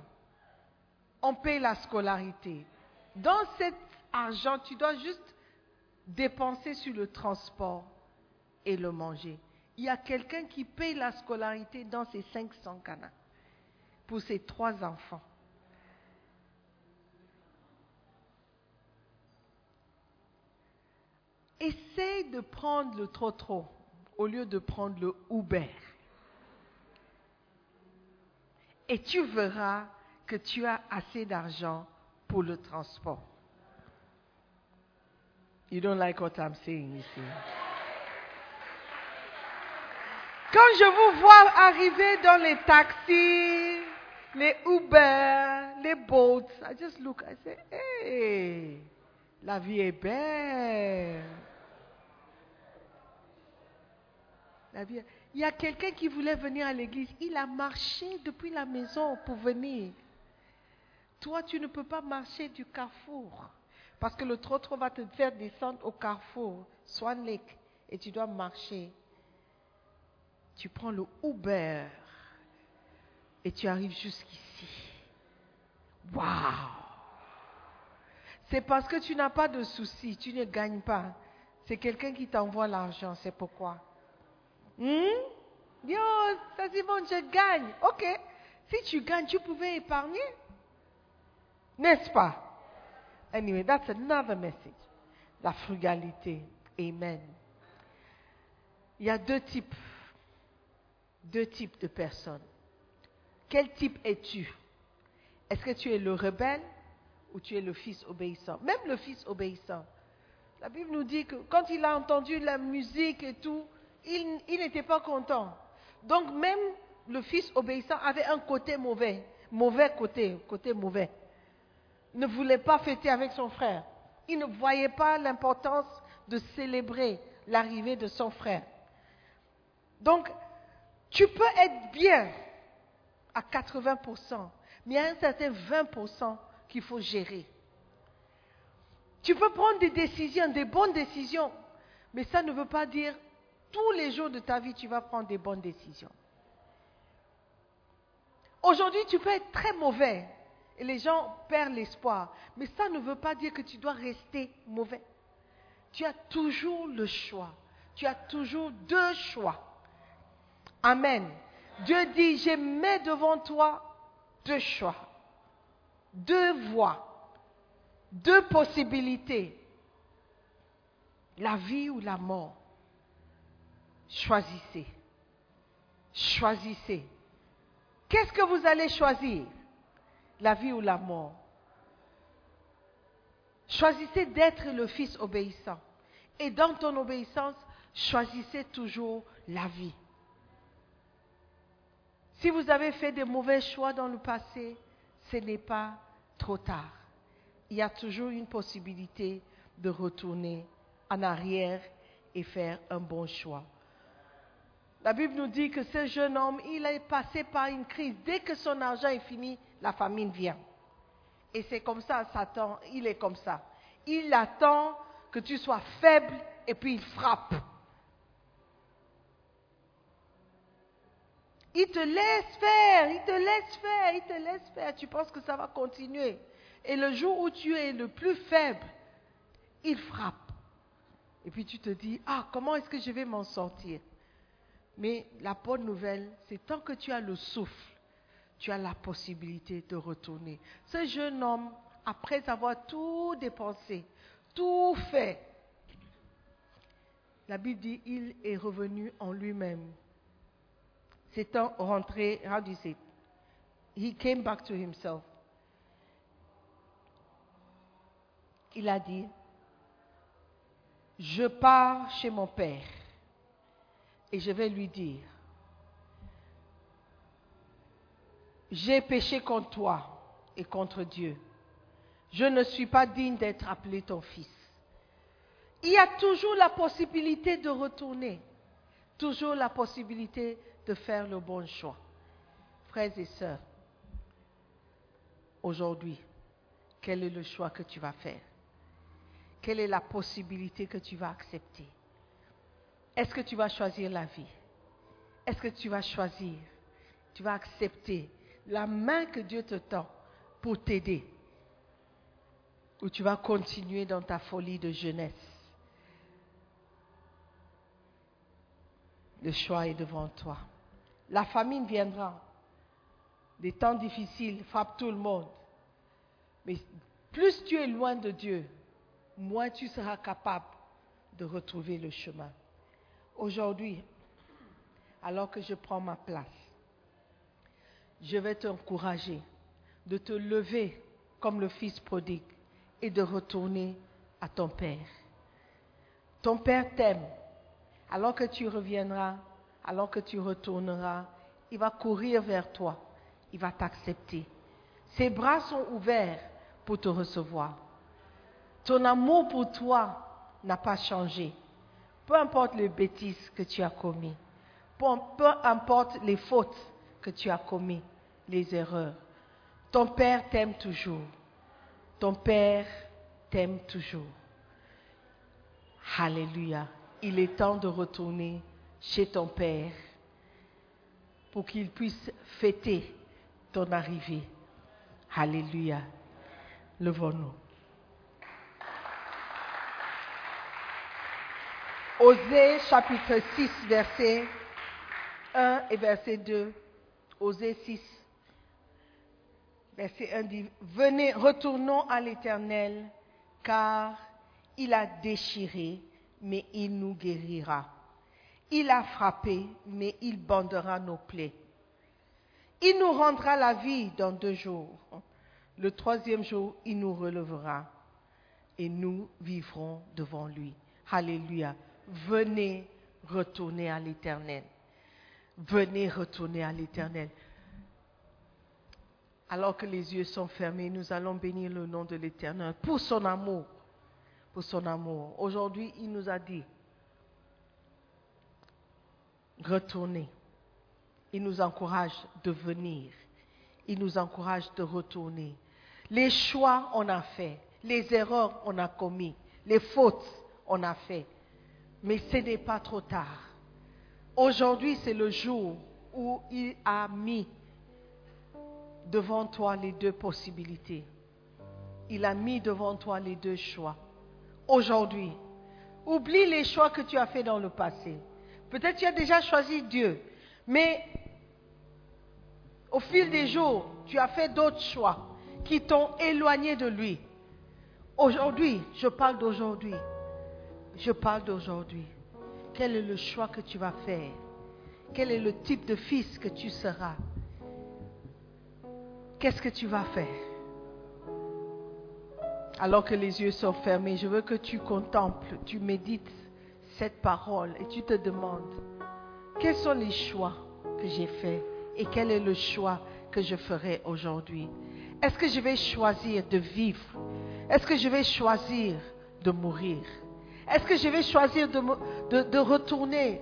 On paye la scolarité. Dans cet argent, tu dois juste dépenser sur le transport et le manger. Il y a quelqu'un qui paye la scolarité dans ses 500 canaux pour ses trois enfants. Essaye de prendre le trop-trop au lieu de prendre le Uber. Et tu verras que tu as assez d'argent pour le transport. You don't like what I'm saying ici. Quand je vous vois arriver dans les taxis, les Uber, les boats, I just look, I say, hey, la vie est belle. Il y a quelqu'un qui voulait venir à l'église, il a marché depuis la maison pour venir. Toi, tu ne peux pas marcher du carrefour. Parce que le trottoir va te faire descendre au carrefour, Swan Lake, et tu dois marcher. Tu prends le Uber et tu arrives jusqu'ici. Waouh! C'est parce que tu n'as pas de soucis, tu ne gagnes pas. C'est quelqu'un qui t'envoie l'argent, c'est pourquoi? Hmm? Yo, ça c'est bon, je gagne. Ok. Si tu gagnes, tu pouvais épargner. N'est-ce pas? Anyway, that's another message. La frugalité. Amen. Il y a deux types. Deux types de personnes. Quel type es-tu? Est-ce que tu es le rebelle ou tu es le fils obéissant? Même le fils obéissant. La Bible nous dit que quand il a entendu la musique et tout, il, n'était pas content. Donc même le fils obéissant avait un côté mauvais, mauvais côté, côté mauvais. Ne voulait pas fêter avec son frère. Il ne voyait pas l'importance de célébrer l'arrivée de son frère. Donc, tu peux être bien à 80%, mais il y a un certain 20% qu'il faut gérer. Tu peux prendre des décisions, des bonnes décisions, mais ça ne veut pas dire tous les jours de ta vie tu vas prendre des bonnes décisions. Aujourd'hui, tu peux être très mauvais et les gens perdent l'espoir, mais ça ne veut pas dire que tu dois rester mauvais. Tu as toujours le choix. Tu as toujours deux choix. Amen. Dieu dit, je mets devant toi deux choix, deux voies, deux possibilités. La vie ou la mort. Choisissez. Choisissez. Qu'est-ce que vous allez choisir? La vie ou la mort? Choisissez d'être le fils obéissant. Et dans ton obéissance, choisissez toujours la vie. Si vous avez fait des mauvais choix dans le passé, ce n'est pas trop tard. Il y a toujours une possibilité de retourner en arrière et faire un bon choix. La Bible nous dit que ce jeune homme, il est passé par une crise. Dès que son argent est fini, la famine vient. Et c'est comme ça, Satan, il est comme ça. Il attend que tu sois faible et puis il frappe. Il te laisse faire, il te laisse faire, il te laisse faire. Tu penses que ça va continuer. Et le jour où tu es le plus faible, il frappe. Et puis tu te dis, ah, comment est-ce que je vais m'en sortir? Mais la bonne nouvelle, c'est tant que tu as le souffle, tu as la possibilité de retourner. Ce jeune homme, après avoir tout dépensé, tout fait, la Bible dit, il est revenu en lui-même. C'est un rentré, how do you say? He came back to himself. Il a dit, je pars chez mon père et je vais lui dire, j'ai péché contre toi et contre Dieu. Je ne suis pas digne d'être appelé ton fils. Il y a toujours la possibilité de retourner, toujours la possibilité de faire le bon choix. Frères et sœurs, aujourd'hui, quel est le choix que tu vas faire? Quelle est la possibilité que tu vas accepter? Est-ce que tu vas choisir la vie? Est-ce que tu vas choisir? Tu vas accepter la main que Dieu te tend pour t'aider Ou tu vas continuer dans ta folie de jeunesse Le choix est devant toi. La famine viendra. Des temps difficiles frappent tout le monde. Mais plus tu es loin de Dieu, moins tu seras capable de retrouver le chemin. Aujourd'hui, alors que je prends ma place, je vais t'encourager de te lever comme le fils prodigue et de retourner à ton Père. Ton Père t'aime. Alors que tu reviendras, alors que tu retourneras, il va courir vers toi. Il va t'accepter. Ses bras sont ouverts pour te recevoir. Ton amour pour toi n'a pas changé. Peu importe les bêtises que tu as commises, peu, importe les fautes que tu as commises, les erreurs. Ton Père t'aime toujours. Ton Père t'aime toujours. Alléluia. Il est temps de retourner chez ton Père pour qu'il puisse fêter ton arrivée. Alléluia. Levons-nous. Osée chapitre 6, verset 1 et verset 2. Osée 6, verset 1 dit, Venez, retournons à l'Éternel, car il a déchiré, mais il nous guérira. Il a frappé, mais il bandera nos plaies. Il nous rendra la vie dans deux jours. Le troisième jour, il nous relèvera et nous vivrons devant lui. Alléluia. Venez retourner à l'Éternel. Venez retourner à l'Éternel. Alors que les yeux sont fermés, nous allons bénir le nom de l'Éternel pour son amour. Pour son amour. Aujourd'hui, il nous a dit, retournez. Il nous encourage de venir. Il nous encourage de retourner. Les choix, on a fait. Les erreurs, on a commis. Les fautes, on a fait. Mais ce n'est pas trop tard. Aujourd'hui, c'est le jour où il a mis devant toi les deux possibilités. Il a mis devant toi les deux choix. Aujourd'hui, oublie les choix que tu as faits dans le passé. Peut-être tu as déjà choisi Dieu, mais au fil des jours, tu as fait d'autres choix qui t'ont éloigné de lui. Aujourd'hui, je parle d'aujourd'hui. Je parle d'aujourd'hui. Quel est le choix que tu vas faire? Quel est le type de fils que tu seras? Qu'est-ce que tu vas faire? Alors que les yeux sont fermés, je veux que tu contemples, tu médites cette parole et tu te demandes, quels sont les choix que j'ai faits et quel est le choix que je ferai aujourd'hui? Est-ce que je vais choisir de vivre? Est-ce que je vais choisir de mourir? Est-ce que je vais choisir de, retourner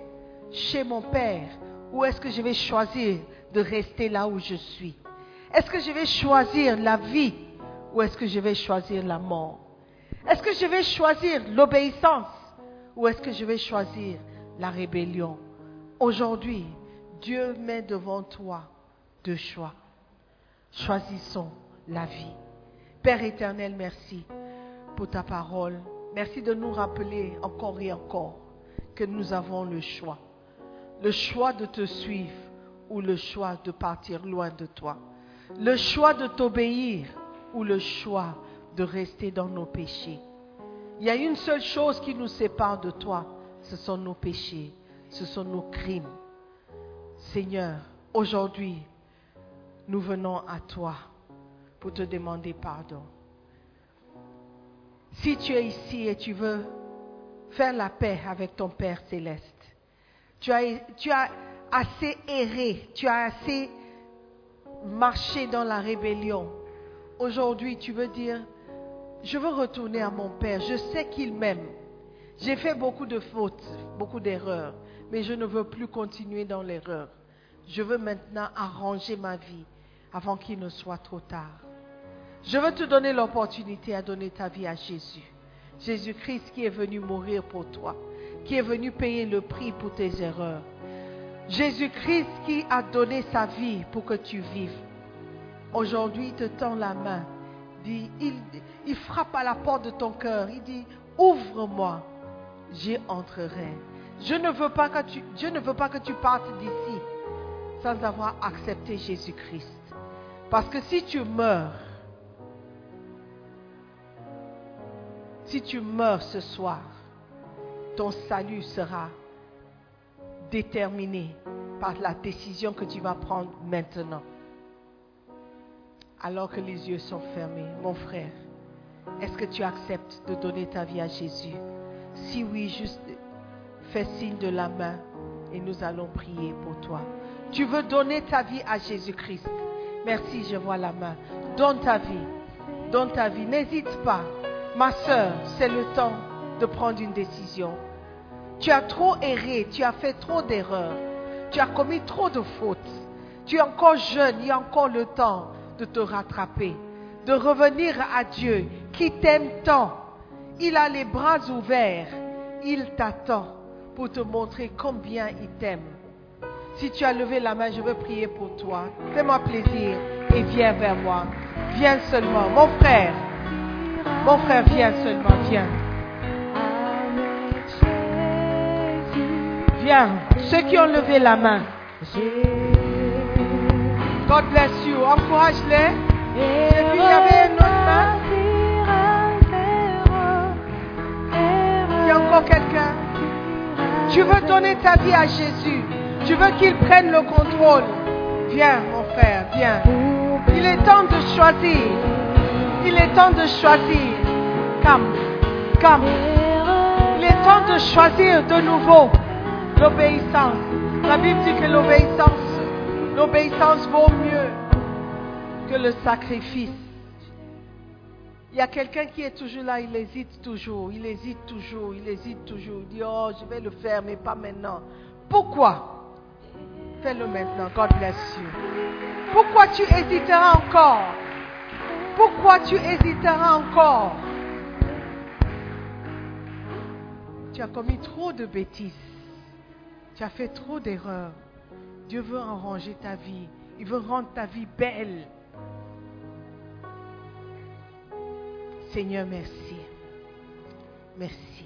chez mon Père ou est-ce que je vais choisir de rester là où je suis? Est-ce que je vais choisir la vie ou est-ce que je vais choisir la mort? Est-ce que je vais choisir l'obéissance ou est-ce que je vais choisir la rébellion? Aujourd'hui, Dieu met devant toi deux choix. Choisissons la vie. Père éternel, merci pour ta parole. Merci de nous rappeler encore et encore que nous avons le choix. Le choix de te suivre ou le choix de partir loin de toi. Le choix de t'obéir ou le choix de rester dans nos péchés. Il y a une seule chose qui nous sépare de toi, ce sont nos péchés, ce sont nos crimes. Seigneur, aujourd'hui, nous venons à toi pour te demander pardon. Si tu es ici et tu veux faire la paix avec ton Père céleste, tu as, assez erré, tu as assez marché dans la rébellion. Aujourd'hui, tu veux dire, je veux retourner à mon Père, je sais qu'il m'aime. J'ai fait beaucoup de fautes, beaucoup d'erreurs, mais je ne veux plus continuer dans l'erreur. Je veux maintenant arranger ma vie avant qu'il ne soit trop tard. Je veux te donner l'opportunité à donner ta vie à Jésus. Jésus-Christ qui est venu mourir pour toi, qui est venu payer le prix pour tes erreurs. Jésus-Christ qui a donné sa vie pour que tu vives. Aujourd'hui, il te tend la main. Dit, il, il frappe à la porte de ton cœur. Il dit, ouvre-moi, j'y entrerai. Je ne veux je ne veux pas que tu partes d'ici sans avoir accepté Jésus-Christ. Parce que si tu meurs, si tu meurs ce soir, ton salut sera déterminé par la décision que tu vas prendre maintenant. Alors que les yeux sont fermés, mon frère, est-ce que tu acceptes de donner ta vie à Jésus? Si oui, juste fais signe de la main et nous allons prier pour toi. Tu veux donner ta vie à Jésus-Christ? Merci, je vois la main. Donne ta vie. Donne ta vie. N'hésite pas. Ma soeur, c'est le temps de prendre une décision. Tu as trop erré, tu as fait trop d'erreurs, tu as commis trop de fautes. Tu es encore jeune, il y a encore le temps de te rattraper, de revenir à Dieu qui t'aime tant. Il a les bras ouverts, il t'attend pour te montrer combien il t'aime. Si tu as levé la main, je veux prier pour toi. Fais-moi plaisir et viens vers moi. Viens seulement. Mon frère, mon frère, viens seulement, viens. Viens. Ceux qui ont levé la main. God bless you. Encourage-les. Et puis il y avait une autre main. Il y a encore quelqu'un. Tu veux donner ta vie à Jésus. Tu veux qu'il prenne le contrôle. Viens, mon frère, viens. Il est temps de choisir. Il est temps de choisir. Come, come. Il est temps de choisir de nouveau l'obéissance. La Bible dit que l'obéissance, l'obéissance vaut mieux que le sacrifice. Il y a quelqu'un qui est toujours là, il hésite toujours, il hésite toujours, il hésite toujours. Il dit, oh, je vais le faire, mais pas maintenant. Pourquoi? Fais-le maintenant. God bless you. Pourquoi tu hésiteras encore? Pourquoi tu hésiteras encore? Tu as commis trop de bêtises. Tu as fait trop d'erreurs. Dieu veut arranger ta vie. Il veut rendre ta vie belle. Seigneur, merci. Merci.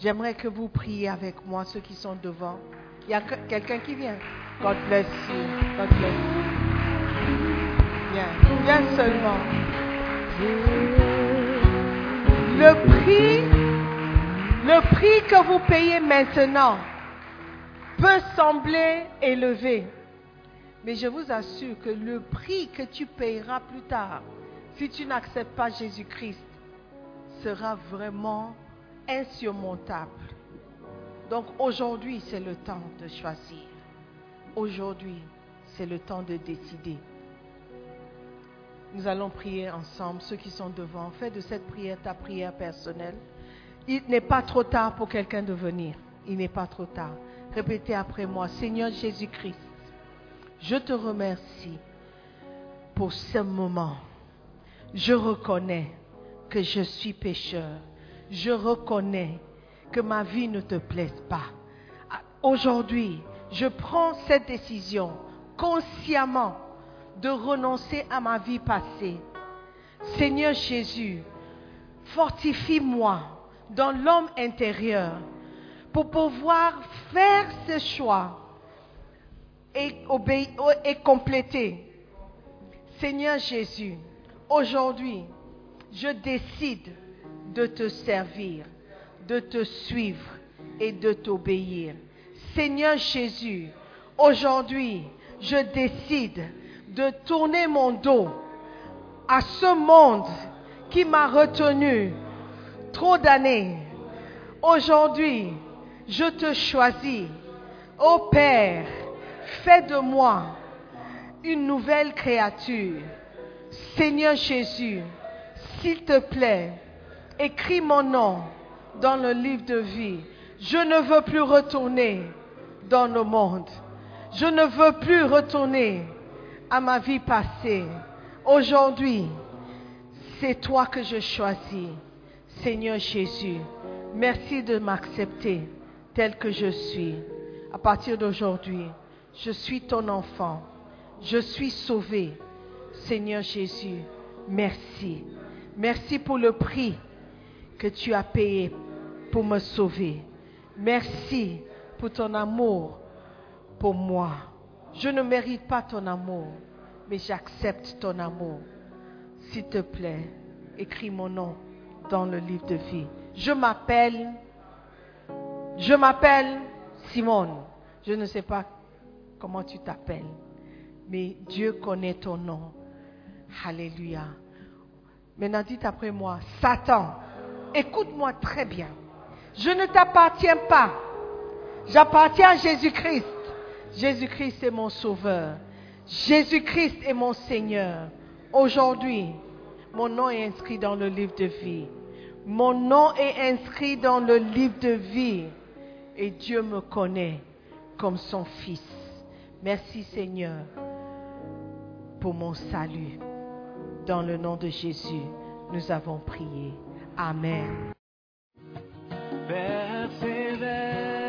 J'aimerais que vous priez avec moi, ceux qui sont devant. Il y a quelqu'un qui vient. God bless you. God bless you. Viens, seulement. Le prix, le prix que vous payez maintenant peut sembler élevé. Mais je vous assure que le prix que tu payeras plus tard, si tu n'acceptes pas Jésus-Christ, sera vraiment insurmontable. Donc aujourd'hui, c'est le temps de choisir. Aujourd'hui, c'est le temps de décider. Nous allons prier ensemble, ceux qui sont devant. Fais de cette prière ta prière personnelle. Il n'est pas trop tard pour quelqu'un de venir. Il n'est pas trop tard. Répétez après moi, Seigneur Jésus-Christ, je te remercie pour ce moment. Je reconnais que je suis pécheur. Je reconnais que ma vie ne te plaise pas. Aujourd'hui, je prends cette décision consciemment de renoncer à ma vie passée. Seigneur Jésus, fortifie-moi dans l'homme intérieur pour pouvoir faire ce choix et, et complété. Seigneur Jésus, aujourd'hui, je décide de te servir, de te suivre et de t'obéir. Seigneur Jésus, aujourd'hui, je décide de tourner mon dos à ce monde qui m'a retenu trop d'années. Aujourd'hui, je te choisis. Ô Père, fais de moi une nouvelle créature. Seigneur Jésus, s'il te plaît, écris mon nom dans le livre de vie. Je ne veux plus retourner dans le monde. Je ne veux plus retourner à ma vie passée. Aujourd'hui, c'est toi que je choisis. Seigneur Jésus, merci de m'accepter tel que je suis. À partir d'aujourd'hui, je suis ton enfant. Je suis sauvé. Seigneur Jésus, merci. Merci pour le prix que tu as payé pour me sauver. Merci pour ton amour pour moi. Je ne mérite pas ton amour, mais j'accepte ton amour. S'il te plaît, écris mon nom dans le livre de vie. Je m'appelle, je m'appelle Simone. Je ne sais pas comment tu t'appelles, mais Dieu connaît ton nom. Alléluia. Maintenant, dites après moi, Satan, écoute-moi très bien. Je ne t'appartiens pas. J'appartiens à Jésus-Christ. Jésus-Christ est mon sauveur. Jésus-Christ est mon Seigneur. Aujourd'hui, mon nom est inscrit dans le livre de vie. Mon nom est inscrit dans le livre de vie. Et Dieu me connaît comme son Fils. Merci Seigneur pour mon salut. Dans le nom de Jésus, nous avons prié. Amen.